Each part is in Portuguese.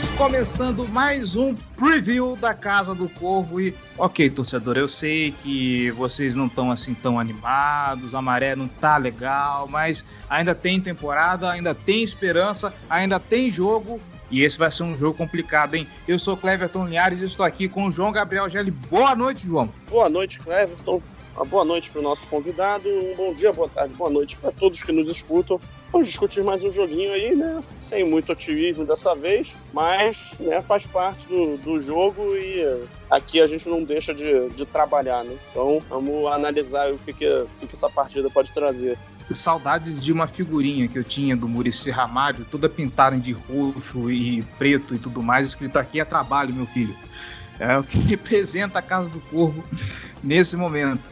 Estamos começando mais um preview da Casa do Corvo e, ok, torcedor, eu sei que vocês não estão assim tão animados, a maré não tá legal, mas ainda tem temporada, ainda tem esperança, ainda tem jogo e esse vai ser um jogo complicado, hein? Eu sou Cleverton Linhares e estou aqui com o João Gabriel Gelli. Boa noite, João. Boa noite, Cleverton. Uma boa noite para o nosso convidado, um bom dia, boa tarde, boa noite para todos que nos escutam. Vamos discutir mais um joguinho aí, né? Sem muito otimismo dessa vez, mas né, faz parte do, do jogo e aqui a gente não deixa de, de trabalhar, né? Então vamos analisar o que, que, o que, que essa partida pode trazer saudades de uma figurinha que eu tinha do Murici Ramalho, toda pintada de roxo e preto e tudo mais, escrito aqui é trabalho, meu filho. É o que representa a Casa do Corvo nesse momento.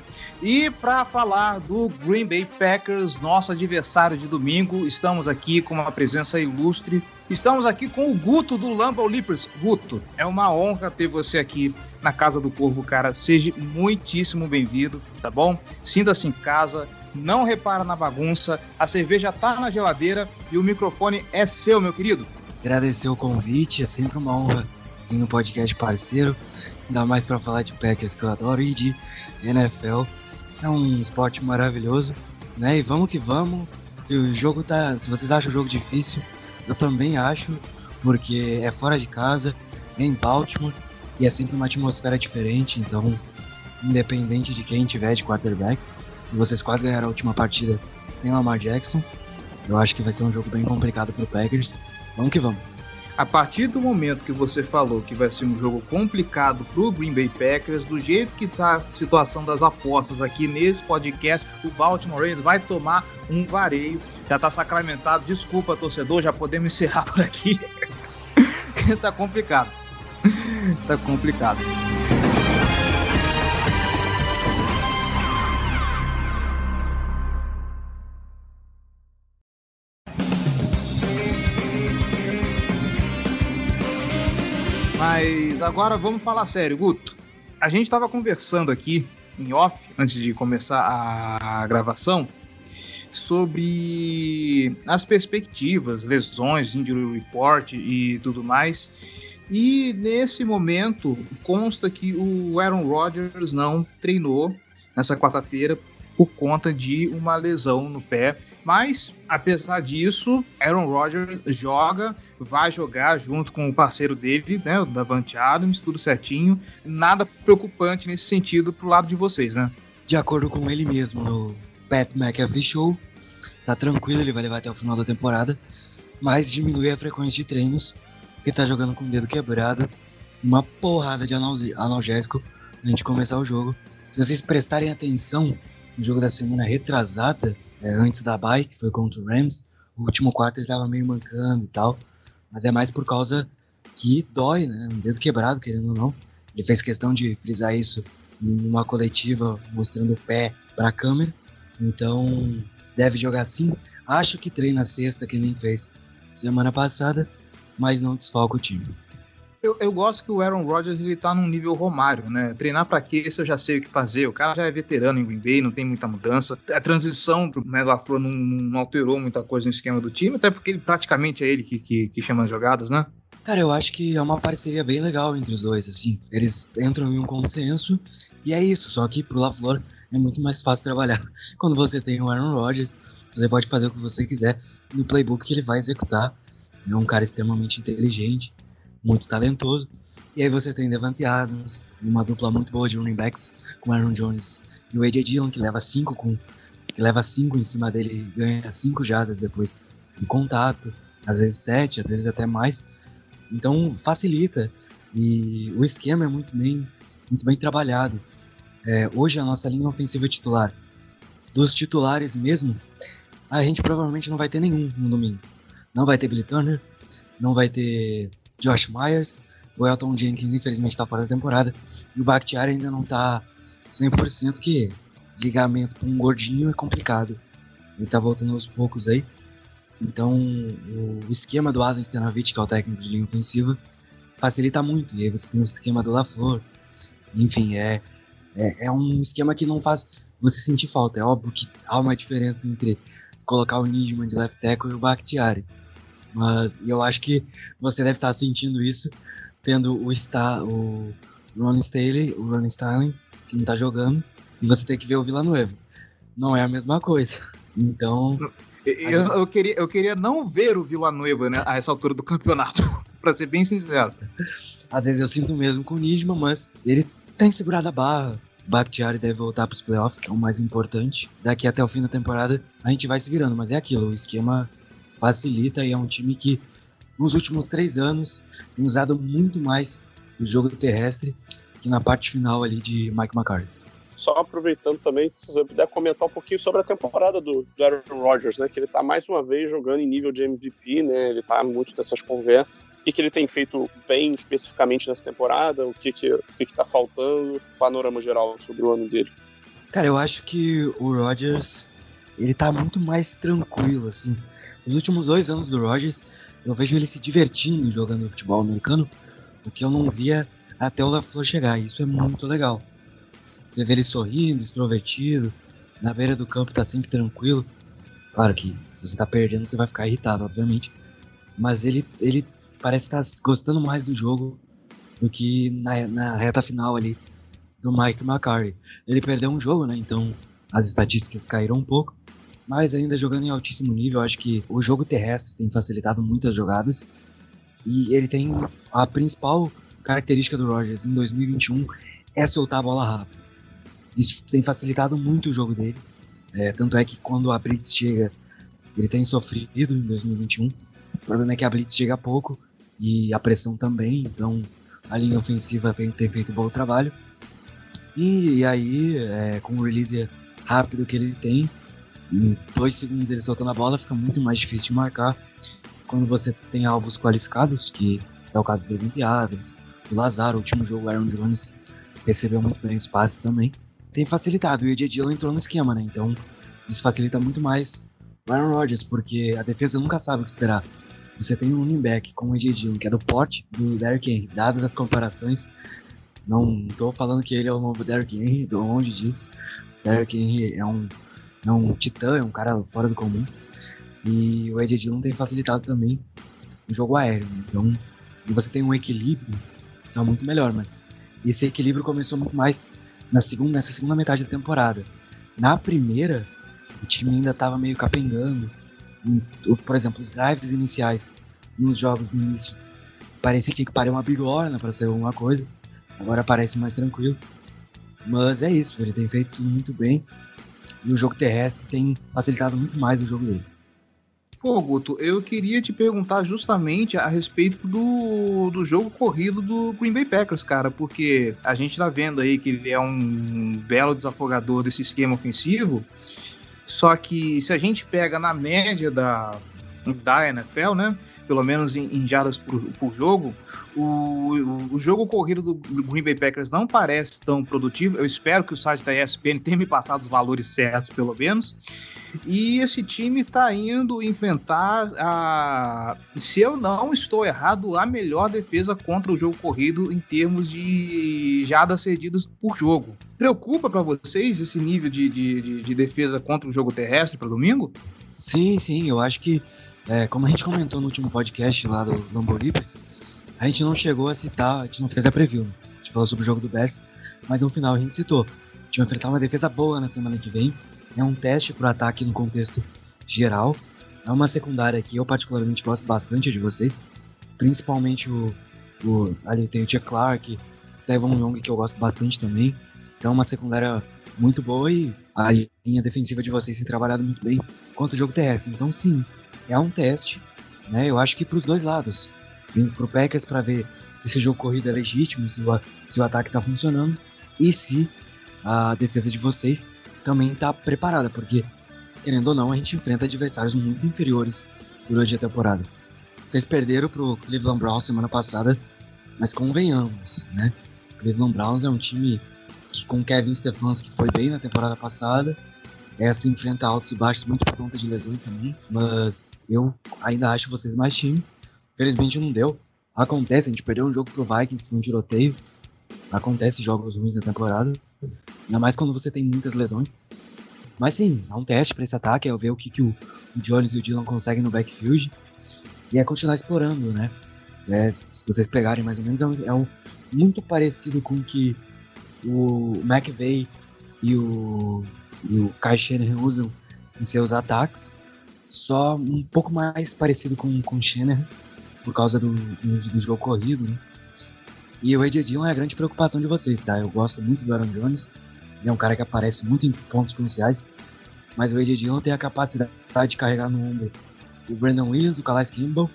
E para falar do Green Bay Packers, nosso adversário de domingo, estamos aqui com uma presença ilustre. Estamos aqui com o Guto do Lambeau Leapers. Guto, é uma honra ter você aqui na Casa do Corvo, cara. Seja muitíssimo bem-vindo, tá bom? Sinta-se em casa, não repara na bagunça, a cerveja tá na geladeira e o microfone é seu, meu querido. Agradecer o convite, é sempre uma honra vir no podcast parceiro, ainda mais para falar de Packers que eu adoro e de NFL. É um esporte maravilhoso, né? E vamos que vamos. Se o jogo tá, se vocês acham o jogo difícil, eu também acho, porque é fora de casa, é em Baltimore e é sempre uma atmosfera diferente, então independente de quem tiver de quarterback, vocês quase ganharam a última partida sem Lamar Jackson. Eu acho que vai ser um jogo bem complicado pro Packers. Vamos que vamos. A partir do momento que você falou que vai ser um jogo complicado pro Green Bay Packers, do jeito que tá a situação das apostas aqui nesse podcast, o Baltimore Ravens vai tomar um vareio. Já tá sacramentado. Desculpa, torcedor, já podemos encerrar por aqui. tá complicado. tá complicado. Agora vamos falar sério, Guto. A gente estava conversando aqui em off, antes de começar a gravação, sobre as perspectivas, lesões, injury report e tudo mais. E nesse momento consta que o Aaron Rodgers não treinou nessa quarta-feira por conta de uma lesão no pé. Mas, apesar disso, Aaron Rodgers joga, vai jogar junto com o parceiro dele, né, o Davante Adams, tudo certinho. Nada preocupante nesse sentido pro lado de vocês, né? De acordo com ele mesmo, no Pat McAfee Show, tá tranquilo, ele vai levar até o final da temporada, mas diminui a frequência de treinos, porque tá jogando com o dedo quebrado, uma porrada de analgésico antes de começar o jogo. Se vocês prestarem atenção, no jogo da semana retrasada, é, antes da bye, que foi contra o Rams, o último quarto ele tava meio mancando e tal, mas é mais por causa que dói, né? Um dedo quebrado, querendo ou não. Ele fez questão de frisar isso numa coletiva, mostrando o pé para a câmera. Então, deve jogar sim. Acho que treina sexta, que nem fez semana passada, mas não desfalca o time. Eu, eu, gosto que o Aaron Rodgers ele tá num nível Romário, né? Treinar para quê? Isso eu já sei o que fazer. O cara já é veterano em Green Bay, não tem muita mudança. A transição pro Melo Afro não, não, alterou muita coisa no esquema do time, até porque ele praticamente é ele que, que, que chama as jogadas, né? Cara, eu acho que é uma parceria bem legal entre os dois, assim. Eles entram em um consenso e é isso. Só que pro LaFleur é muito mais fácil trabalhar. Quando você tem o Aaron Rodgers, você pode fazer o que você quiser no playbook que ele vai executar. É um cara extremamente inteligente muito talentoso. E aí você tem Devante Adams, uma dupla muito boa de running backs, com Aaron Jones e o AJ Dillon, que leva cinco com que leva cinco em cima dele e ganha cinco jadas depois de contato, às vezes sete, às vezes até mais. Então facilita e o esquema é muito bem, muito bem trabalhado. É, hoje a nossa linha ofensiva é titular. Dos titulares mesmo, a gente provavelmente não vai ter nenhum no domingo. Não vai ter Billy Turner, não vai ter Josh Myers. O Elton Jenkins, infelizmente, está fora da temporada. E o Bakhtiari ainda não está 100%, que ligamento com um gordinho é complicado. Ele tá voltando aos poucos aí. Então, o esquema do Adam Stenavich, que é o técnico de linha ofensiva, facilita muito. E aí você tem o esquema do LaFleur. Enfim, é, é, é um esquema que não faz você sentir falta. É óbvio que há uma diferença entre colocar o Nijman de left tackle e o Bakhtiari. Mas eu acho que você deve estar sentindo isso, tendo o, Star, o Ron Staley, o Ron Styling, que não está jogando, e você tem que ver o Villanueva. Não é a mesma coisa. Então. Eu, eu, queria, eu queria não ver o Villanueva né, a essa altura do campeonato, para ser bem sincero. Às vezes eu sinto mesmo com o Nijman, mas ele tem segurado a barra. Bakhtiari deve voltar para os playoffs, que é o mais importante. Daqui até o fim da temporada a gente vai se virando, mas é aquilo, o esquema facilita e é um time que nos últimos três anos tem usado muito mais o jogo terrestre que na parte final ali de Mike McCarthy. Só aproveitando também, se você puder comentar um pouquinho sobre a temporada do, do Aaron Rodgers, né? Que ele está mais uma vez jogando em nível de MVP, né? Ele está muito nessas conversas. O que, que ele tem feito bem especificamente nessa temporada? O que que, o que, que tá faltando? Panorama geral sobre o ano dele. Cara, eu acho que o Rodgers, ele tá muito mais tranquilo, assim. Nos últimos dois anos do Rodgers, eu vejo ele se divertindo jogando futebol americano, o que eu não via até o LaFleur chegar. Isso é muito legal. Você vê ele sorrindo, extrovertido, na beira do campo tá sempre tranquilo. Claro que se você tá perdendo, você vai ficar irritado, obviamente. Mas ele, ele parece estar tá gostando mais do jogo do que na, na reta final ali do Mike McCarthy. Ele perdeu um jogo, né? Então as estatísticas caíram um pouco. Mas ainda jogando em altíssimo nível, acho que o jogo terrestre tem facilitado muitas jogadas. E ele tem a principal característica do Rogers em 2021 é soltar a bola rápido. Isso tem facilitado muito o jogo dele. É, tanto é que quando a Blitz chega, ele tem sofrido em 2021. O problema é que a Blitz chega pouco e a pressão também, então a linha ofensiva tem, tem feito um bom trabalho. E, e aí, é, com o release rápido que ele tem, em dois segundos ele soltando a bola, fica muito mais difícil de marcar. Quando você tem alvos qualificados, que é o caso do Devin do Lazar, o último jogo, o Aaron Jones recebeu muito bem os passes também tem facilitado. E o Dillon entrou no esquema, né? Então isso facilita muito mais o Aaron Rodgers, porque a defesa nunca sabe o que esperar. Você tem um running back com o Dillon, que é do porte do Derrick Henry. Dadas as comparações, não estou falando que ele é o novo Derrick Henry, longe disso. Derrick Henry é um, é um titã, é um cara fora do comum. E o AJ Dillon tem facilitado também o jogo aéreo. Né? Então, você tem um equilíbrio que é muito melhor, mas esse equilíbrio começou muito mais na segunda, nessa segunda metade da temporada. Na primeira, o time ainda estava meio capengando. Por exemplo, os drives iniciais nos jogos no início parecia que tinha que parar uma bigorna para ser alguma coisa. Agora parece mais tranquilo. Mas é isso, ele tem feito tudo muito bem. E o jogo terrestre tem facilitado muito mais o jogo dele. Pô, Guto, eu queria te perguntar justamente a respeito do, do jogo corrido do Green Bay Packers, cara, porque a gente tá vendo aí que ele é um belo desafogador desse esquema ofensivo, só que se a gente pega na média da, da NFL, né, pelo menos em, em jardas por, por jogo, o, o, jogo corrido do Green Bay Packers não parece tão produtivo. Eu espero que o site da ESPN tenha me passado os valores certos, pelo menos. E esse time está indo enfrentar a, se eu não estou errado, a melhor defesa contra o jogo corrido em termos de jadas cedidas por jogo. Preocupa para vocês esse nível de, de, de, de defesa contra o jogo terrestre para domingo? Sim, sim, eu acho que, é, como a gente comentou no último podcast lá do Lamborghini, a gente não chegou a citar, a gente não fez a preview, né? a gente falou sobre o jogo do Bears, mas no final a gente citou. A gente vai enfrentar uma defesa boa na semana que vem, é um teste para o ataque no contexto geral. É uma secundária que eu particularmente gosto bastante de vocês, principalmente o, o ali tem o Tia Clark, Devon Young que eu gosto bastante também. Então é uma secundária muito boa e a linha defensiva de vocês tem trabalhado muito bem quanto o jogo terrestre. Então sim, é um teste, né? Eu acho que para os dois lados, para o Packers para ver se esse jogo corrido é legítimo, se o, se o ataque está funcionando e se a defesa de vocês também está preparada, porque, querendo ou não, a gente enfrenta adversários muito inferiores durante a temporada. Vocês perderam pro Cleveland Browns semana passada, mas convenhamos, né? Cleveland Browns é um time que com Kevin Stefanski foi bem na temporada passada essa enfrenta altos e baixos muito por conta de lesões também, mas eu ainda acho vocês mais time. Felizmente não deu. Acontece, a gente perdeu um jogo pro Vikings por um tiroteio. Acontece jogos ruins na temporada. Ainda mais quando você tem muitas lesões. Mas sim, é um teste para esse ataque, é ver o que, que o, o Jones e o Dylan conseguem no backfield. E é continuar explorando, né? É, se vocês pegarem mais ou menos, é, um, é um, muito parecido com o que o McVeigh e o, e o Kai usam em seus ataques, só um pouco mais parecido com, com o Shanahan, por causa do, do, do jogo corrido, né? E o Dillon é a grande preocupação de vocês, tá? Eu gosto muito do Aaron Jones, ele é um cara que aparece muito em pontos cruciais, mas o Dillon tem a capacidade de carregar no ombro o Brandon Williams, o Calais Kimball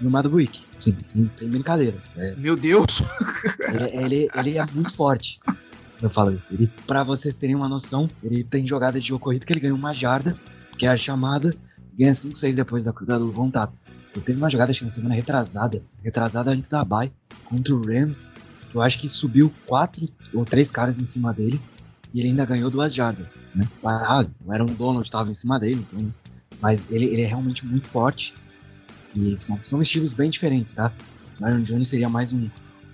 e o Madbuik. Sim, tem, tem brincadeira. É, Meu Deus! ele, ele, ele é muito forte. Eu falo isso. Ele, pra vocês terem uma noção, ele tem jogada de jogo corrido que ele ganha uma jarda, que é a chamada, ganha 5, 6 depois da, da, do contato. Ele teve uma jogada acho que na semana retrasada, retrasada antes da bye, contra o Rams, eu acho que subiu quatro ou três caras em cima dele, e ele ainda ganhou duas jardas, né? Ah, era um Donald estava em cima dele, então, mas ele, ele é realmente muito forte, e são, são estilos bem diferentes, tá? O Aaron Jones seria mais um,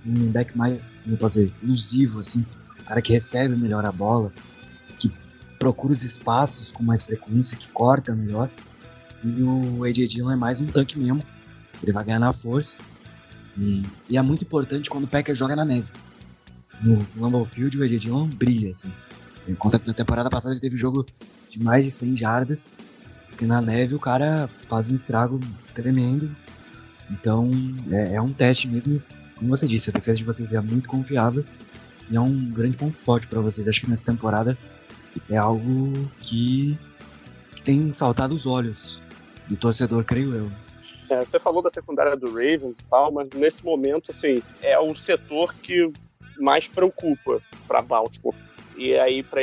um back mais, como posso dizer, ilusivo, assim, cara que recebe melhor a bola, que procura os espaços com mais frequência, que corta melhor. E o AJ Dillon é mais um tanque mesmo, ele vai ganhar na força. E, e é muito importante quando o Packer joga na neve. No Lambeau Field, o AJ Dillon brilha, assim. Enquanto na temporada passada ele teve jogo de mais de 100 jardas, porque na neve o cara faz um estrago tremendo. Então é, é, um teste mesmo. Como você disse, a defesa de vocês é muito confiável e é um grande ponto forte para vocês. Acho que nessa temporada é algo que tem saltado os olhos do torcedor, creio eu. É, você falou da secundária do Ravens e tal, mas nesse momento, assim, é o setor que mais preocupa para Baltimore. E aí, pra,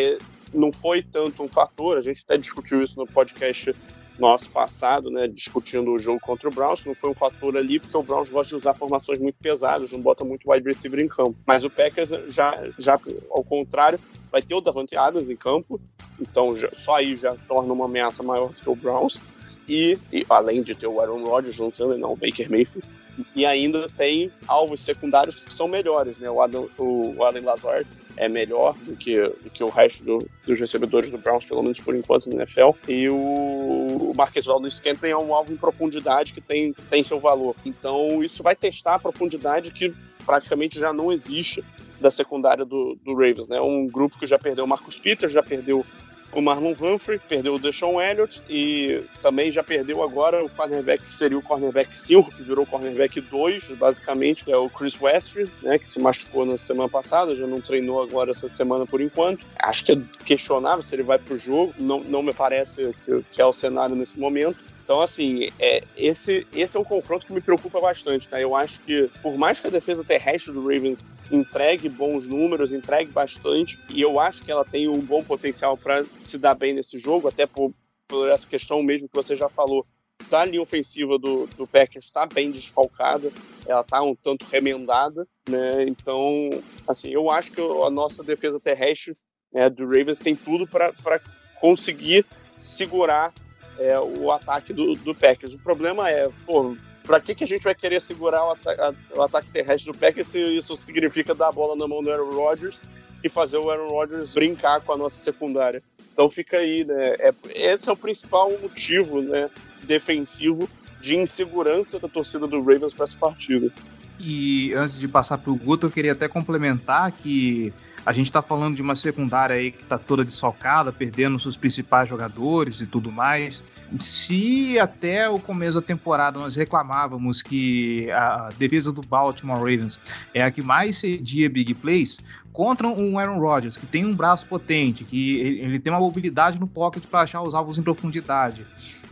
não foi tanto um fator, a gente até discutiu isso no podcast nosso passado, né, discutindo o jogo contra o Browns, que não foi um fator ali, porque o Browns gosta de usar formações muito pesadas, não bota muito wide receiver em campo. Mas o Packers, já, já ao contrário, vai ter o Davante Adams em campo, então já, só aí já torna uma ameaça maior do que o Browns. E, e além de ter o Aaron Rodgers lançando, não o Baker Mayfield, e ainda tem alvos secundários que são melhores, né? O, Adam, o, Allen Lazard é melhor do que, do que o resto do, dos recebedores do Browns, pelo menos por enquanto, na NFL. E o, o Marquez Valdez Scantling é um alvo em profundidade que tem, tem seu valor. Então, isso vai testar a profundidade que praticamente já não existe da secundária do, do Ravens, né? Um grupo que já perdeu o Marcus Peters, já perdeu o Marlon Humphrey, perdeu o Deshaun Elliott e também já perdeu agora o cornerback que seria o cornerback 5, que virou cornerback 2, basicamente, que é o Chris Westry, né, que se machucou na semana passada, já não treinou agora essa semana por enquanto. Acho que é questionável se ele vai pro jogo, não, não me parece que, que é o cenário nesse momento. Então, assim, é, esse, esse é um confronto que me preocupa bastante, tá? Eu acho que, por mais que a defesa terrestre do Ravens entregue bons números, entregue bastante, e eu acho que ela tem um bom potencial para se dar bem nesse jogo, até por, por essa questão mesmo que você já falou da linha ofensiva do, do Packers está bem desfalcada, ela está um tanto remendada, né? Então, assim, eu acho que a nossa defesa terrestre né, do Ravens tem tudo para conseguir segurar é, o ataque do, do Packers. O problema é, pô, pra que, que a gente vai querer segurar o, ata o, ataque terrestre do Packers se isso significa dar a bola na mão do Aaron Rodgers e fazer o Aaron Rodgers brincar com a nossa secundária? Então fica aí, né? É, esse é o principal motivo, né, defensivo de insegurança da torcida do Ravens para essa partida. E antes de passar para o Guto, eu queria até complementar que a gente está falando de uma secundária aí que está toda desfalcada, perdendo seus principais jogadores e tudo mais. Se até o começo da temporada nós reclamávamos que a defesa do Baltimore Ravens é a que mais cedia big plays, contra um Aaron Rodgers, que tem um braço potente, que ele tem uma mobilidade no pocket para achar os alvos em profundidade.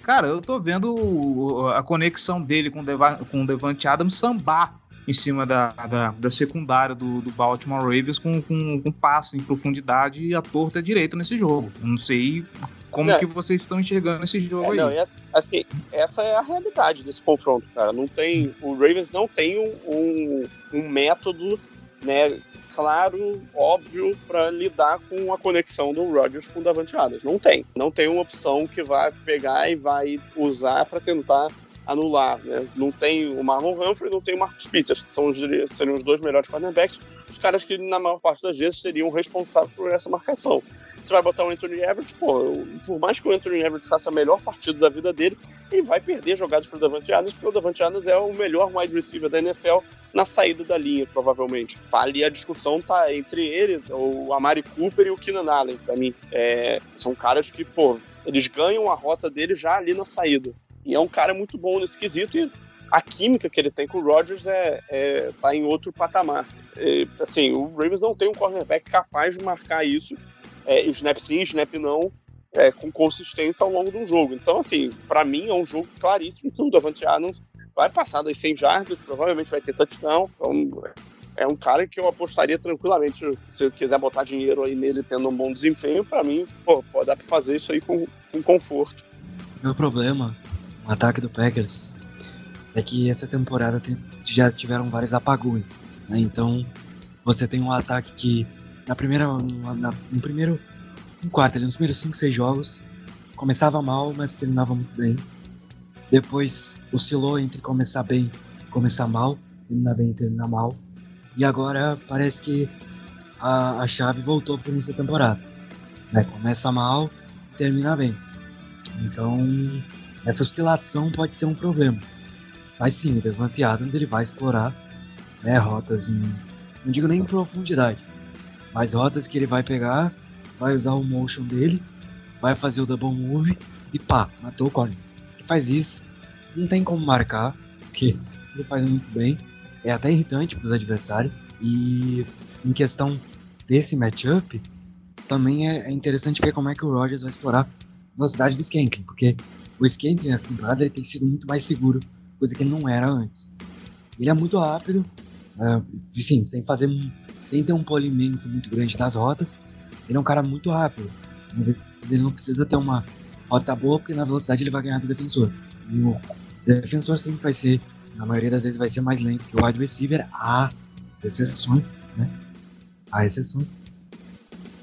Cara, eu tô vendo a conexão dele com, com o Devante Adams sambar em cima da, da, da secundária do, do, Baltimore Ravens com, com, com passe em profundidade e a torta direita nesse jogo. não sei como não, que vocês estão enxergando esse jogo é, aí. Não, essa, assim, essa é a realidade desse confronto, cara. Não tem, o Ravens não tem um, um, um método né, claro, óbvio, para lidar com a conexão do Rodgers com o Davante Adams. Não tem. Não tem uma opção que vai pegar e vai usar para tentar anular. Né? Não tem o Marlon Humphrey, não tem o Marcus Peters, que são os, seriam os dois melhores cornerbacks, os caras que na maior parte das vezes seriam responsáveis por essa marcação. Você vai botar o Anthony Everett, pô, por mais que o Anthony Everett faça a melhor partida da vida dele, ele vai perder jogadas para o Davante Adams, porque o Davante Adams é o melhor wide receiver da NFL na saída da linha, provavelmente. Tá ali a discussão tá entre ele, o Amari Cooper e o Keenan Allen, para mim. É, são caras que, pô, eles ganham a rota dele já ali na saída. E é um cara muito bom nesse quesito e a química que ele tem com o Rodgers é, é tá em outro patamar. Assim, o Ravens não tem um cornerback capaz de marcar isso, é, snap sim, snap não, é, com consistência ao longo do jogo. Então, assim, para mim é um jogo claríssimo que o Davante Adams vai passar das 100 jardas, provavelmente vai ter touchdown. Então, é um cara que eu apostaria tranquilamente. Se eu quiser botar dinheiro aí nele tendo um bom desempenho, para mim, pô, pode dar pra fazer isso aí com, com conforto. Meu problema o ataque do Packers é que essa temporada tem, já tiveram vários apagões. Né? Então você tem um ataque que na primeira, na, no primeiro um quarto, ali, nos primeiros 5, 6 jogos, começava mal, mas terminava muito bem. Depois oscilou entre começar bem começar mal, terminar bem e terminar mal. E agora parece que a, a chave voltou para o início da temporada. Né? Começa mal, termina bem. Então essa oscilação pode ser um problema. Mas sim, o Devante Adams ele vai explorar né, rotas em. Não digo nem em profundidade, mas rotas que ele vai pegar, vai usar o motion dele, vai fazer o double move e pá, matou o corner. Ele faz isso, não tem como marcar, porque ele faz muito bem, é até irritante para os adversários. E em questão desse matchup, também é, é interessante ver como é que o Rogers vai explorar a velocidade do Skanking, porque o skate nessa temporada ele tem sido muito mais seguro, coisa que ele não era antes. Ele é muito rápido, uh, sim, sem fazer, sem ter um polimento muito grande das rotas. Ele é um cara muito rápido, mas ele não precisa ter uma rota boa porque na velocidade ele vai ganhar do defensor. E o defensor sempre vai ser, na maioria das vezes vai ser mais lento que o wide receiver. Há exceções, né? Há exceções.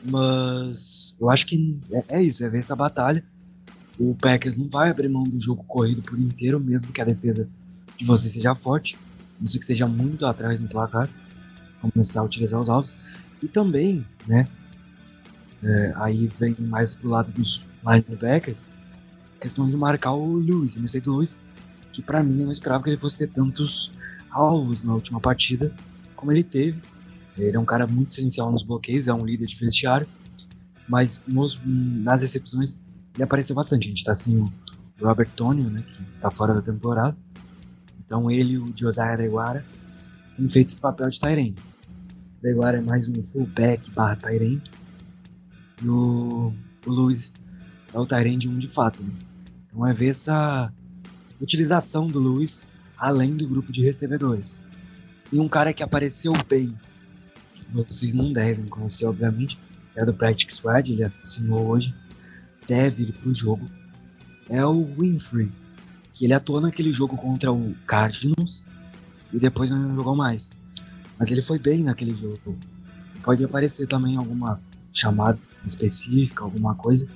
Mas eu acho que é, é isso, é ver essa batalha o Packers não vai abrir mão do jogo corrido por inteiro, mesmo que a defesa de você seja forte, não sei que esteja muito atrás no placar, começar a utilizar os alvos. E também, né, é, aí vem mais pro lado dos linebackers, questão de marcar o Lewis, o Mercedes Lewis, que para mim eu não esperava que ele fosse ter tantos alvos na última partida como ele teve. Ele é um cara muito essencial nos bloqueios, é um líder de vestiário, mas nos, nas recepções ele apareceu bastante. A gente tá sem o Robert Tonio, né, que tá fora da temporada. Então ele e o Josiah Deguara têm feito esse papel de Tyrene. Deguara é mais um fullback barra Tyrene. E o, o Luiz é o Tyrene de um de fato. Né? Então é ver essa utilização do Luiz além do grupo de recebedores. E um cara que apareceu bem, que vocês não devem conhecer, obviamente, é do Practice Squad, ele assinou hoje, deve ir pro jogo é o Winfrey, que ele atuou naquele jogo contra o Cardinals e depois não jogou mais. Mas ele foi bem naquele jogo. Pode aparecer também alguma chamada específica, alguma coisa.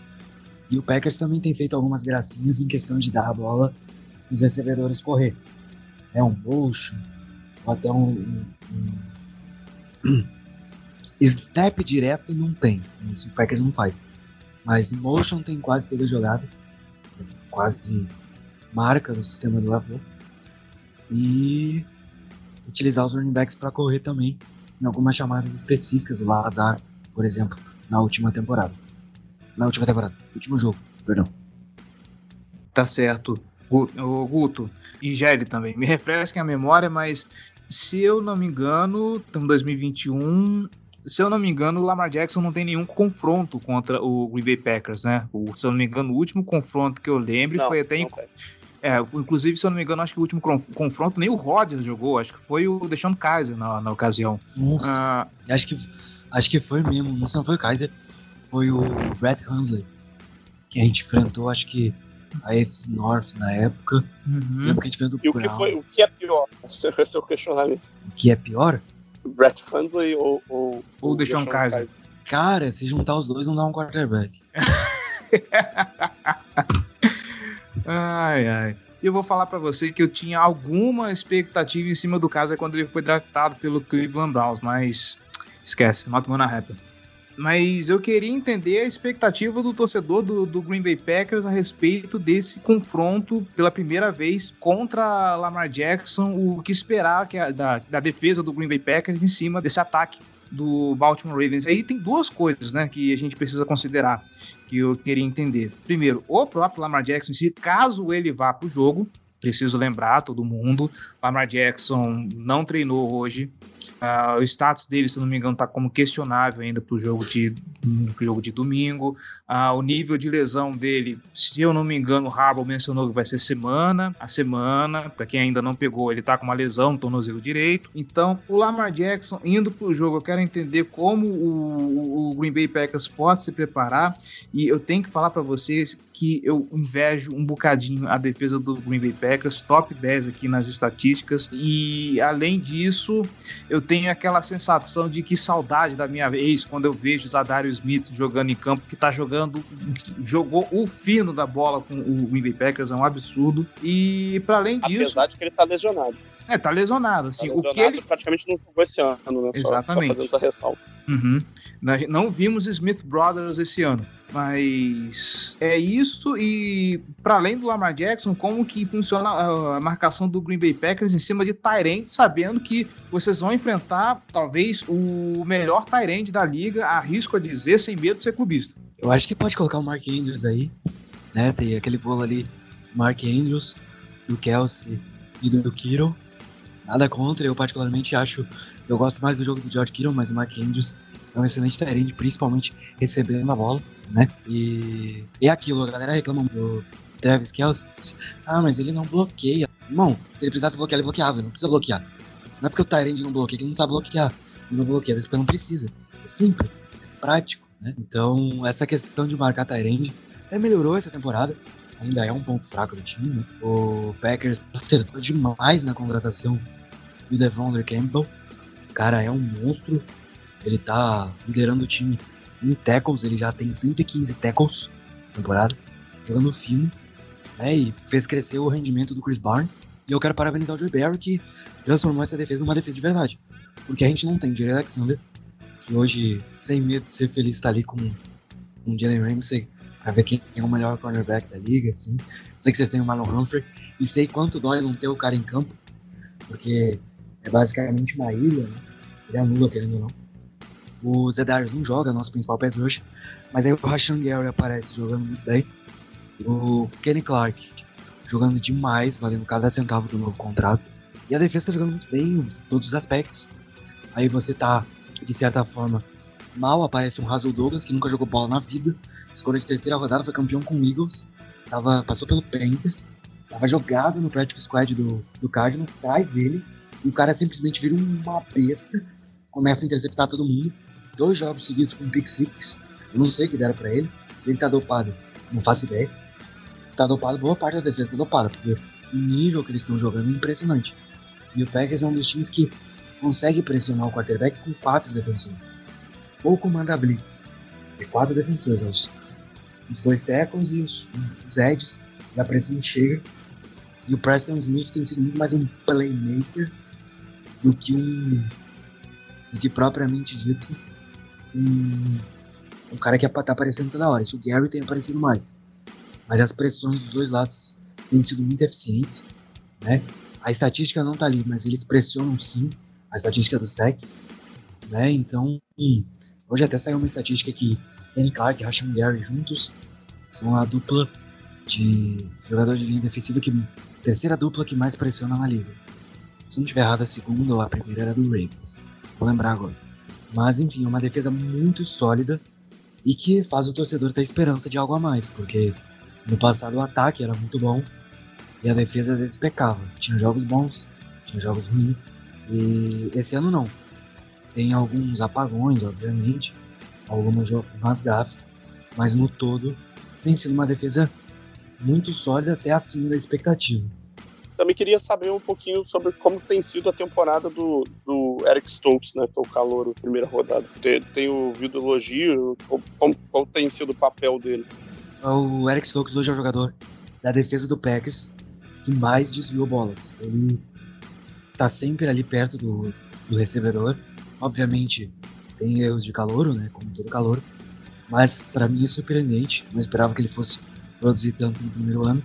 E o Packers também tem feito algumas gracinhas em questão de dar a bola os recebedores correr. É um motion, ou até um, um, um step direto não tem. Isso o Packers não faz. Mas motion tem quase toda jogada. Quase marca no sistema do Lavô. E utilizar os running backs para correr também em algumas chamadas específicas. O Lazar, por exemplo, na última temporada. Na última temporada, último jogo, perdão. Tá certo. O Guto e Gelli também. Me refresquem a memória, mas se eu não me engano, em 2021 se eu não me engano, o Lamar Jackson não tem nenhum confronto contra o Green Bay Packers, né? O, se eu não me engano, o último confronto que eu lembro não, foi até. Em, é, inclusive, se eu não me engano, acho que o último confronto nem o Rodgers jogou, acho que foi o Deshaun Kaiser na, na ocasião. Nossa, ah, acho, que, acho que foi mesmo, não, não foi o Kaiser, foi o Brett Hundley, que a gente enfrentou, acho que a FC North na época. Uhum. Lembro que a gente ganhou do E o que, foi, o que é pior? Esse é o questionamento. O que é pior? Brett Hundley ou. Ou, ou o Deshaun Kaiser. Kaiser. Cara, se juntar os dois não dá um quarterback. ai, ai. Eu vou falar para você que eu tinha alguma expectativa em cima do caso quando ele foi draftado pelo Cleveland Browns, mas esquece, not gonna happen. Mas eu queria entender a expectativa do torcedor do, do, Green Bay Packers a respeito desse confronto pela primeira vez contra Lamar Jackson, o que esperar que a, da, da defesa do Green Bay Packers em cima desse ataque do Baltimore Ravens. Aí tem duas coisas, né, que a gente precisa considerar, que eu queria entender. Primeiro, o próprio Lamar Jackson, se caso ele vá para o jogo, preciso lembrar todo mundo, Lamar Jackson não treinou hoje, Uh, o status dele, se não me engano, está como questionável ainda para o jogo de, jogo de domingo. Uh, o nível de lesão dele, se eu não me engano, o Harbaugh mencionou que vai ser semana a semana. Para quem ainda não pegou, ele está com uma lesão no tornozelo direito. Então, o Lamar Jackson indo para o jogo, eu quero entender como o, o Green Bay Packers pode se preparar. E eu tenho que falar para vocês que eu invejo um bocadinho a defesa do Green Bay Packers, top 10 aqui nas estatísticas. E além disso, eu tenho aquela sensação de que saudade da minha ex quando eu vejo o Zadario Smith jogando em campo, que tá jogando, jogou o fino da bola com o Green Bay Packers, é um absurdo. E para além disso. Apesar de que ele tá lesionado. É, tá lesionado. Assim, tá lesionado, o que ele praticamente não jogou esse ano, né? Exatamente. Só, só fazendo essa ressalva. Uhum. Não vimos Smith Brothers esse ano, mas é isso. E para além do Lamar Jackson, como que funciona a marcação do Green Bay Packers em cima de Tyrant, sabendo que vocês vão enfrentar talvez o melhor Tyrant da liga, arrisco a dizer, sem medo de ser clubista. Eu acho que pode colocar o Mark Andrews aí, né? Tem aquele bolo ali, Mark Andrews, do Kelsey e do Kiro. Nada contra, eu particularmente acho eu gosto mais do jogo do George Kittle, mas o Mark Andrews é um excelente terreno, principalmente recebendo a bola, né? E é aquilo, a galera reclama do Travis Kelce. Ah, mas ele não bloqueia. Irmão, se ele precisasse bloquear, ele bloqueava, não precisa bloquear. Não é porque o Tyrande não bloqueia que ele não sabe bloquear. Ele não bloqueia, às vezes porque não precisa. É simples, é prático, né? Então, essa questão de marcar Tyrande é, melhorou essa temporada. Ainda é um ponto fraco do time, né? O Packers acertou demais na contratação do Devon Campbell cara é um monstro. Ele tá liderando o time em tackles, ele já tem 115 tackles essa temporada, jogando fino, né? E fez crescer o rendimento do Chris Barnes. E eu quero parabenizar o Joe Barry que transformou essa defesa numa defesa de verdade. Porque a gente não tem Jerry Alexander, que hoje, sem medo de ser feliz, tá ali com, o Jalen Ramsey pra ver quem é o melhor cornerback da liga, assim. Sei que vocês têm o Marlon Humphrey e sei quanto dói não ter o cara em campo, porque é basicamente uma ilha, né? Ele anula, querendo ou não. O Zedarius não joga, nosso principal pass rush, mas aí o Rashan Gary aparece jogando muito bem. O Kenny Clark jogando demais, valendo cada centavo do novo contrato. E a defesa tá jogando muito bem em todos os aspectos. Aí você tá, de certa forma, mal aparece um Hazel Douglas, que nunca jogou bola na vida. Escolha de terceira rodada, foi campeão com o Eagles. Tava, passou pelo Panthers. Tava jogado no practice squad do, do Cardinals, traz ele. E o cara simplesmente vira uma besta começa a interceptar todo mundo. Dois jogos seguidos com pick six. Eu não sei o que deram para ele. Se ele tá dopado, não faço ideia. Se tá dopado, boa parte da defesa tá dopada, porque o nível que eles estão jogando é impressionante. E o Packers é um dos times que consegue pressionar o quarterback com quatro defensores. Ou comanda blitz. É quatro defensores, os, os dois tackles e os, os edges. E a pressão chega. E o Preston Smith tem sido muito mais um playmaker do que um do que propriamente dito um, um cara que tá aparecendo toda hora. Isso o Gary tem aparecido mais. Mas as pressões dos dois lados têm sido muito eficientes, né? A estatística não tá ali, mas eles pressionam sim. A estatística do SEC, né? Então, hum, hoje até saiu uma estatística que Kenny Clark e Rashan Gary juntos são a dupla de jogador de linha defensiva que terceira dupla que mais pressiona na liga. Se não estiver errado, a segunda ou a primeira era do Ravens vou lembrar agora. Mas enfim, é uma defesa muito sólida e que faz o torcedor ter esperança de algo a mais, porque no passado o ataque era muito bom e a defesa às vezes pecava. Tinha jogos bons, tinha jogos ruins e esse ano não. Tem alguns apagões, obviamente, algumas, algumas gafes, mas no todo tem sido uma defesa muito sólida até acima da expectativa. Também queria saber um pouquinho sobre como tem sido a temporada do, do Eric Stokes, né? Que é o calor primeira rodada. Tem, ouvido elogio. Qual, qual tem sido o papel dele? O Eric Stokes hoje é o jogador da defesa do Packers que mais desviou bolas. Ele tá sempre ali perto do, do recebedor. Obviamente tem erros de calor, né? Como todo calor. Mas para mim é surpreendente. Não esperava que ele fosse produzir tanto no primeiro ano.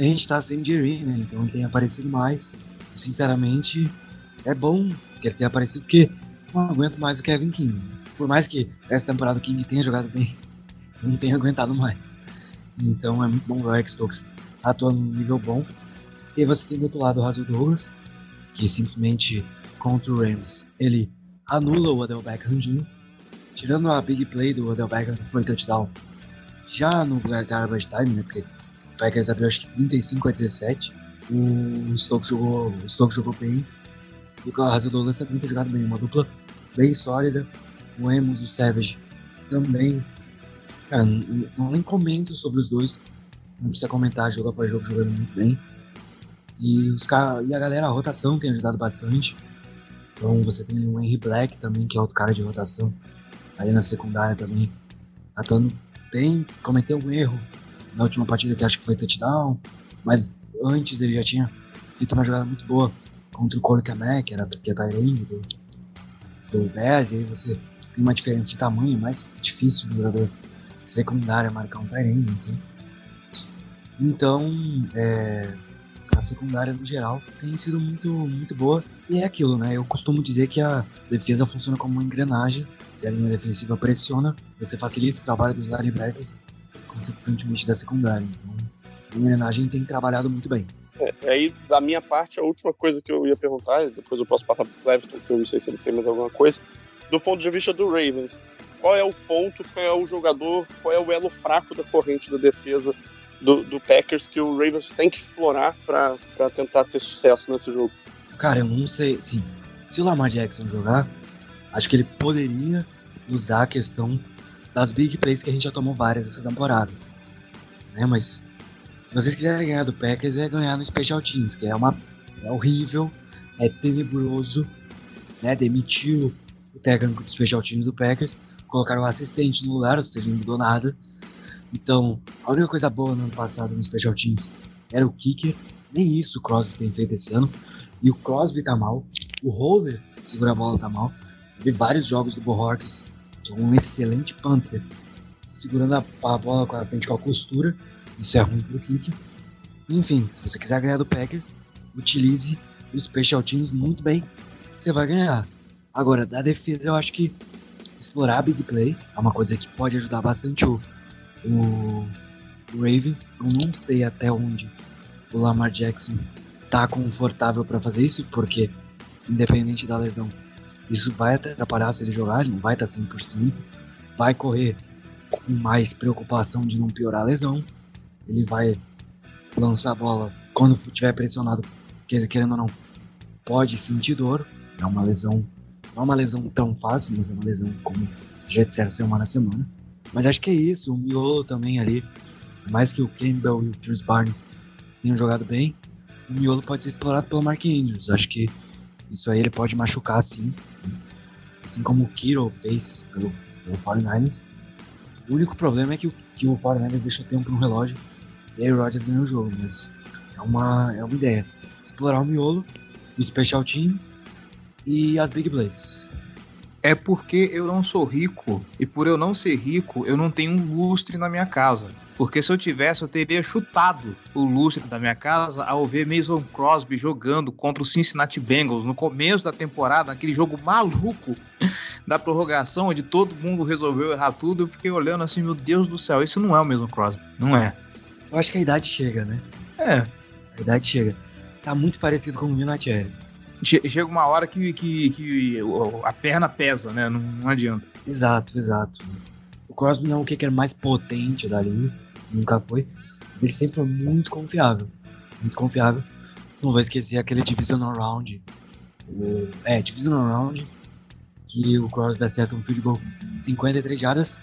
A gente tá sem Jerry, né? Então ele tem aparecido mais. Sinceramente, é bom que ele tenha aparecido, porque não aguento mais o Kevin King. Por mais que essa temporada o King tenha jogado bem, não tenha aguentado mais. Então é muito bom ver o Eric Stokes atuando num nível bom. E você tem do outro lado o Russell Douglas, que simplesmente contra o Rams, ele anula o Odell Beckham Jr., tirando a big play do Odell Beckham, que foi touchdown, já no garbage time, né, porque Packers abriu acho que 35 a 17, o Stokes jogou, o Stokes jogou bem, o Russell Douglas também tem jogado bem, uma dupla bem sólida, o Amos e o Savage também, cara, não, não nem comento sobre os dois, não precisa comentar jogo após jogo jogando muito bem, e, os e a galera, a rotação tem ajudado bastante. Então você tem o Henry Black também, que é outro cara de rotação. Aí na secundária também, atuando bem, cometeu um erro na última partida que acho que foi touchdown, mas antes ele já tinha feito uma jogada muito boa contra o Cole Kamek, que era que é Tyrande do, do Bears, e aí você tem uma diferença de tamanho, mais difícil do jogador secundário marcar um Tyrande, então. Então, é, a secundária no geral tem sido muito, muito boa. E é aquilo, né? Eu costumo dizer que a defesa funciona como uma engrenagem. Se a linha defensiva pressiona, você facilita o trabalho dos linebackers, consequentemente da secundária. Então, a engrenagem tem trabalhado muito bem. É, aí, da minha parte, a última coisa que eu ia perguntar, depois eu posso passar para o Cleverton, que eu não sei se ele tem mais alguma coisa, do ponto de vista do Ravens, qual é o ponto, qual é o jogador, qual é o elo fraco da corrente da defesa do, do Packers que o Ravens tem que explorar para tentar ter sucesso nesse jogo? Cara, eu não sei. Assim, se o Lamar Jackson jogar, acho que ele poderia usar a questão das big plays que a gente já tomou várias essa temporada. Né? Mas se vocês quiserem ganhar do Packers, é ganhar no Special Teams, que é uma é horrível, é tenebroso, né? Demitiu o técnico do Special Teams do Packers, colocaram o assistente no lugar, ou seja, não mudou nada. Então, a única coisa boa no ano passado no Special Teams era o kicker. Nem isso o Crosby tem feito esse ano. E o Crosby tá mal. O Roller, segura a bola, tá mal. Vi vários jogos do Bohorques, que um excelente punter, segurando a, a, bola com a frente com a costura. Isso é ruim pro kicker. Enfim, se você quiser ganhar do Packers, utilize o Special Teams muito bem. Você vai ganhar. Agora, da defesa, eu acho que explorar a big play é uma coisa que pode ajudar bastante o o Ravens. Eu não sei até onde o Lamar Jackson tá confortável para fazer isso, porque independente da lesão, isso vai atrapalhar se ele jogar, ele não vai estar tá 100%, vai correr com mais preocupação de não piorar a lesão, ele vai lançar a bola quando estiver pressionado, querendo ou não, pode sentir dor, é uma lesão, não é uma lesão tão fácil, mas é uma lesão como já disseram semana a semana. Mas acho que é isso, o miolo também ali, mais que o Campbell e o Chris Barnes tenham jogado bem, o miolo pode ser explorado pelo Mark Andrews. Acho que isso aí ele pode machucar sim, assim como o Kiro fez pelo, pelo 49ers. O único problema é que o, que o 49ers deixou tempo no relógio e aí o Rodgers ganhou o jogo, mas é uma, é uma ideia. Explorar o miolo, o Special Teams e as Big Plays é porque eu não sou rico e por eu não ser rico, eu não tenho um lustre na minha casa. Porque se eu tivesse, eu teria chutado o lustre da minha casa ao ver Mason Crosby jogando contra o Cincinnati Bengals no começo da temporada, aquele jogo maluco da prorrogação, onde todo mundo resolveu errar tudo. Eu fiquei olhando assim, meu Deus do céu, isso não é o Mason Crosby. Não é. Eu acho que a idade chega, né? É. A idade chega. Tá muito parecido com o Vinatieri chega uma hora que, que, que a perna pesa, né? Não, não adianta. Exato, exato. O Crosby não é o que é mais potente dali, nunca foi. Ele sempre foi muito confiável. Muito confiável. Não vou esquecer aquele Divisional Round. O, é, Divisional Round. Que o Crosby acerta um field goal 53 jardas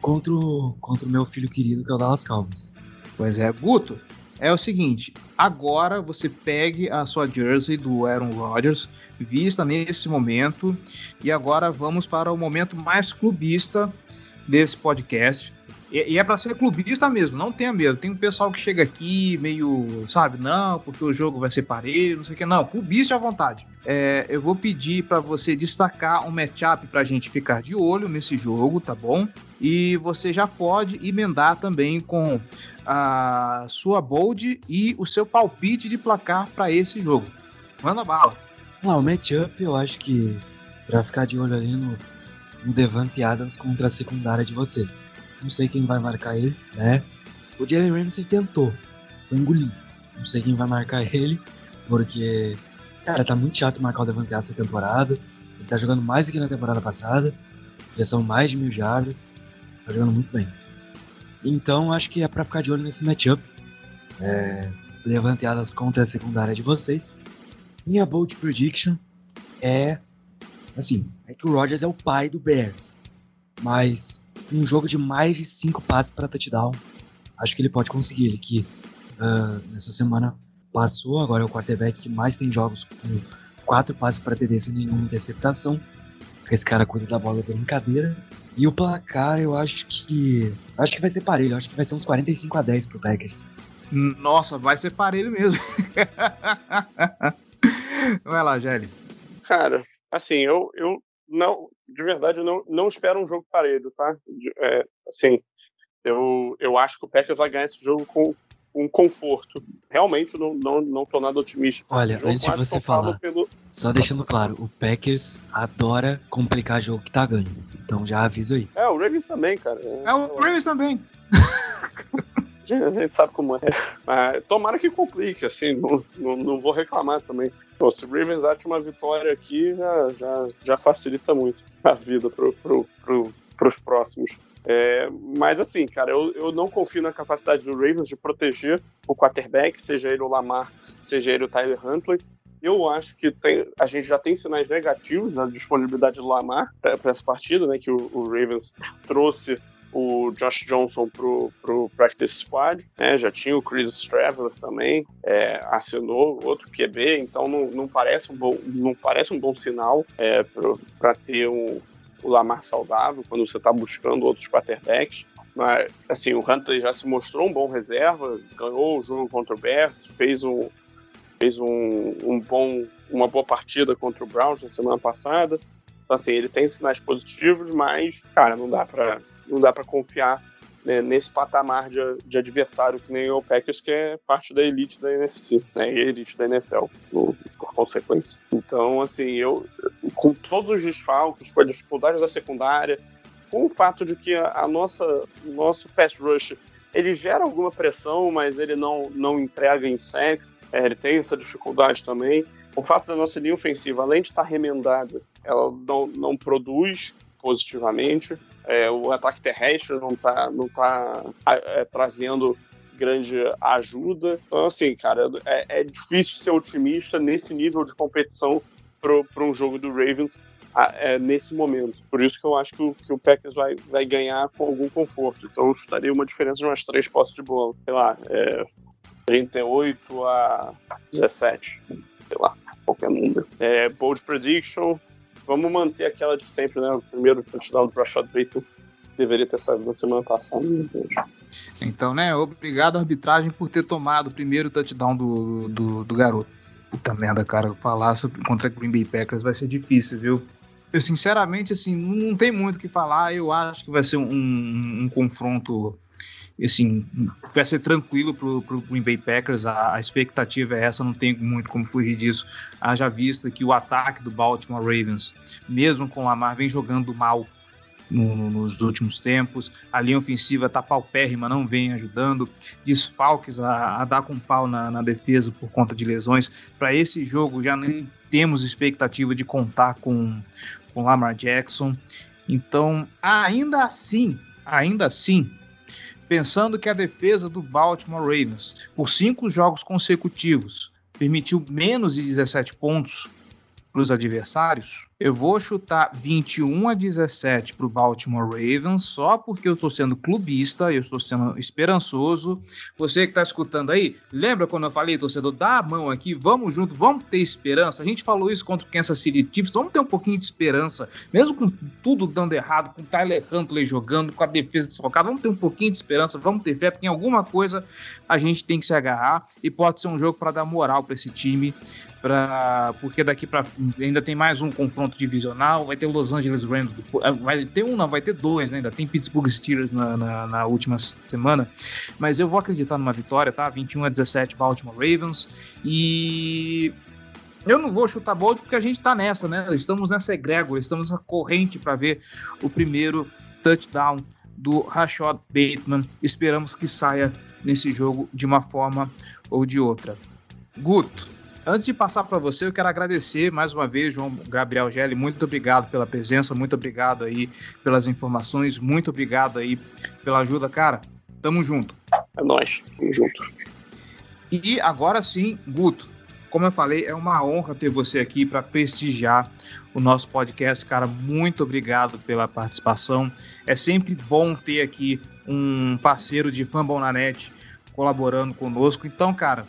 contra o, contra o meu filho querido, que é o Dallas Cowboys. Pois é, Guto, é o seguinte: agora você pegue a sua jersey do Aaron Rodgers, vista nesse momento, e agora vamos para o momento mais clubista desse podcast. E, é para ser clubista mesmo, não tenha medo. Tem um pessoal que chega aqui meio, sabe, não, porque o jogo vai ser parelho, não sei o que. Não, clubista à vontade. É, eu vou pedir para você destacar um matchup para a gente ficar de olho nesse jogo, tá bom? E você já pode emendar também com a sua bold e o seu palpite de placar para esse jogo. Manda bala. Ah, o matchup eu acho que para ficar de olho ali no, no Devante Adams contra a secundária de vocês. Não sei quem vai marcar ele, né? O Jalen Ramsey tentou, foi engolido. Não sei quem vai marcar ele, porque, cara, tá muito chato marcar o Devante essa temporada. Ele tá jogando mais do que na temporada passada. Já são mais de mil jardas. Tá jogando muito bem. Então, acho que é para ficar de olho nesse matchup. É, levanteadas contra a secundária de vocês. Minha bold prediction é assim, é que o Rodgers é o pai do Bears. Mas um jogo de mais de cinco passes para touchdown, acho que ele pode conseguir. Ele que uh, nessa semana passou, agora é o quarterback que mais tem jogos com quatro passes para TD sem nenhuma interceptação. Esse cara cuida da bola da brincadeira. E o placar, eu acho que. Acho que vai ser parelho. Acho que vai ser uns 45 a 10 pro Packers. Nossa, vai ser parelho mesmo. vai lá, Gelli. Cara, assim, eu, eu não, de verdade, eu não, não espero um jogo parelho, tá? É, assim, eu, eu acho que o Packers vai ganhar esse jogo com um conforto. Realmente, não, não, não tô nada otimista. Olha, jogo, antes de você falar, pelo... só deixando claro, o Packers adora complicar jogo que tá ganho. Então já aviso aí. É, o Ravens também, cara. É, o Ravens também. A gente sabe como é. Mas, tomara que complique, assim, não, não, não vou reclamar também. Pô, se o Ravens acha uma vitória aqui, já, já, já facilita muito a vida pro, pro, pro, próximos. É, mas assim, cara, eu, eu não confio na capacidade do Ravens de proteger o quarterback, seja ele o Lamar, seja ele o Tyler Huntley. Eu acho que tem, a gente já tem sinais negativos na disponibilidade do Lamar para essa partida, né? Que o, o Ravens trouxe o Josh Johnson pro, pro Practice Squad, né? Já tinha o Chris Traveler também, é, assinou outro QB, então não, não, parece, um bom, não parece um bom sinal é, para ter um, o Lamar saudável quando você está buscando outros quarterbacks. Mas, assim, o Hunter já se mostrou um bom reserva, ganhou o jogo contra o Bears, fez um, fez um, um bom, uma boa partida contra o Browns na semana passada. Então, assim, ele tem sinais positivos, mas, cara, não dá para não dá para confiar né, nesse patamar de, de, adversário que nem o Packers, que é parte da elite da NFC, né, elite da NFL, por consequência. Então, assim, eu, com todos os desfalques, com a dificuldade da secundária, com o fato de que a, a nossa, o nosso pass rush ele gera alguma pressão, mas ele não, não entrega em sacks, é, ele tem essa dificuldade também. O fato da nossa linha ofensiva, além de estar remendada, ela não, não produz positivamente. É, o ataque terrestre não está não tá, é, trazendo grande ajuda. Então, assim, cara, é, é, difícil ser otimista nesse nível de competição para um jogo do Ravens é, nesse momento. Por isso que eu acho que o, que o Packers vai, vai ganhar com algum conforto. Então, estaria uma diferença de umas três posses de bola. Sei lá, é, 38 a 17. Sei lá, qualquer número. É, bold prediction, vamos manter aquela de sempre, né? O primeiro touchdown do Rashad Bateman deveria ter saído na semana passada. Então, né? Obrigado, arbitragem, por ter tomado o primeiro touchdown do, do, do garoto. Puta merda, cara. Falar sobre, contra Green Bay Packers vai ser difícil, viu? Eu, sinceramente, assim, não tem muito o que falar. Eu acho que vai ser um, um, um confronto assim, vai ser tranquilo pro, pro Green Bay Packers, a, a, expectativa é essa, não tem muito como fugir disso. Haja vista que o ataque do Baltimore Ravens, mesmo com Lamar, vem jogando mal no, no, nos últimos tempos. A linha ofensiva tá paupérrima, não vem ajudando. Desfalques a, a dar com pau na, na defesa por conta de lesões. Para esse jogo já nem temos expectativa de contar com, com Lamar Jackson. Então, ainda assim, ainda assim, pensando que a defesa do Baltimore Ravens, por cinco jogos consecutivos, permitiu menos de 17 pontos para os adversários, Eu vou chutar 21 a 17 para o Baltimore Ravens, só porque eu estou sendo clubista, eu estou sendo esperançoso. Você que está escutando aí, lembra quando eu falei, torcedor, dá a mão aqui, vamos junto, vamos ter esperança. A gente falou isso contra o Kansas City Chiefs, vamos ter um pouquinho de esperança, mesmo com tudo dando errado, com o Tyler Huntley jogando, com a defesa desfocada, vamos ter um pouquinho de esperança, vamos ter fé, porque em alguma coisa a gente tem que se agarrar e pode ser um jogo para dar moral para esse time Porque daqui para ainda tem mais um confronto divisional, vai ter Los Angeles Rams, ah, vai ter um não, vai ter dois, né? ainda tem Pittsburgh Steelers na, na, na, última semana, mas eu vou acreditar numa vitória, tá? 21 a 17 Baltimore Ravens e eu não vou chutar bold porque a gente tá nessa, né? Estamos nessa egrégora, estamos nessa corrente para ver o primeiro touchdown do Rashad Bateman. Esperamos que saia nesse jogo de uma forma ou de outra. Guto, Antes de passar para você, eu quero agradecer mais uma vez, João Gabriel Gelli. Muito obrigado pela presença, muito obrigado aí pelas informações, muito obrigado aí pela ajuda, cara. Tamo junto. É nóis, tamo junto. E agora sim, Guto, como eu falei, é uma honra ter você aqui para prestigiar o nosso podcast, cara. Muito obrigado pela participação. É sempre bom ter aqui um parceiro de Fambom na Net colaborando conosco. Então, cara,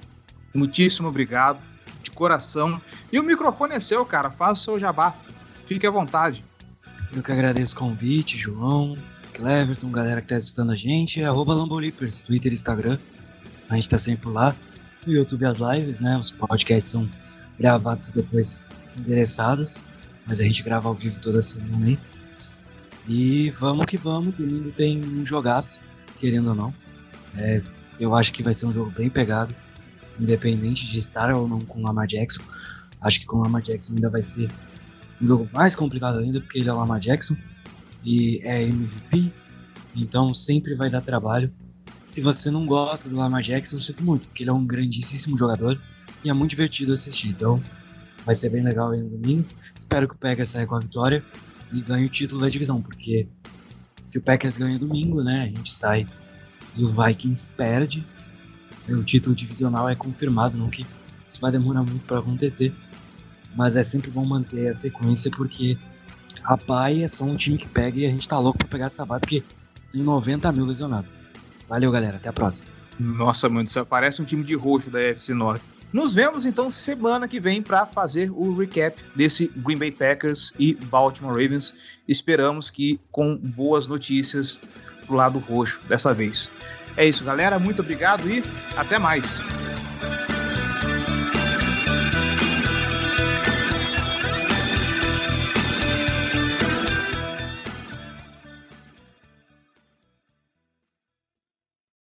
muitíssimo obrigado de coração. E o microfone é seu, cara. Faça o seu jabá. Fique à vontade. Eu que agradeço o convite, João, Cleverton, galera que tá escutando a gente. É arroba Lambolipers, Twitter Instagram. A gente tá sempre lá. No YouTube as lives, né? Os podcasts são gravados depois endereçados. Mas a gente grava ao vivo toda semana aí. E vamos que vamos, domingo tem um jogaço, querendo ou não. É, eu acho que vai ser um jogo bem pegado independente de estar ou não com o Lamar Jackson. Acho que com o Lamar Jackson ainda vai ser um jogo mais complicado ainda, porque ele é o Lamar Jackson e é MVP, então sempre vai dar trabalho. Se você não gosta do Lamar Jackson, eu sinto muito, porque ele é um grandíssimo jogador e é muito divertido assistir. Então vai ser bem legal aí no domingo. Espero que o Packers saia com a vitória e ganhe o título da divisão, porque se o Packers ganha domingo, né, a gente sai e o Vikings perde, o título divisional é confirmado, não que isso vai demorar muito para acontecer, mas é sempre bom manter a sequência porque a Pai é só um time que pega e a gente tá louco pra pegar essa Pai porque tem 90 mil lesionados. Valeu, galera. Até a próxima. Nossa, mano, isso parece um time de roxo da FC Norte. Nos vemos então semana que vem para fazer o recap desse Green Bay Packers e Baltimore Ravens. Esperamos que com boas notícias pro lado roxo dessa vez. É isso, galera. Muito obrigado e até mais.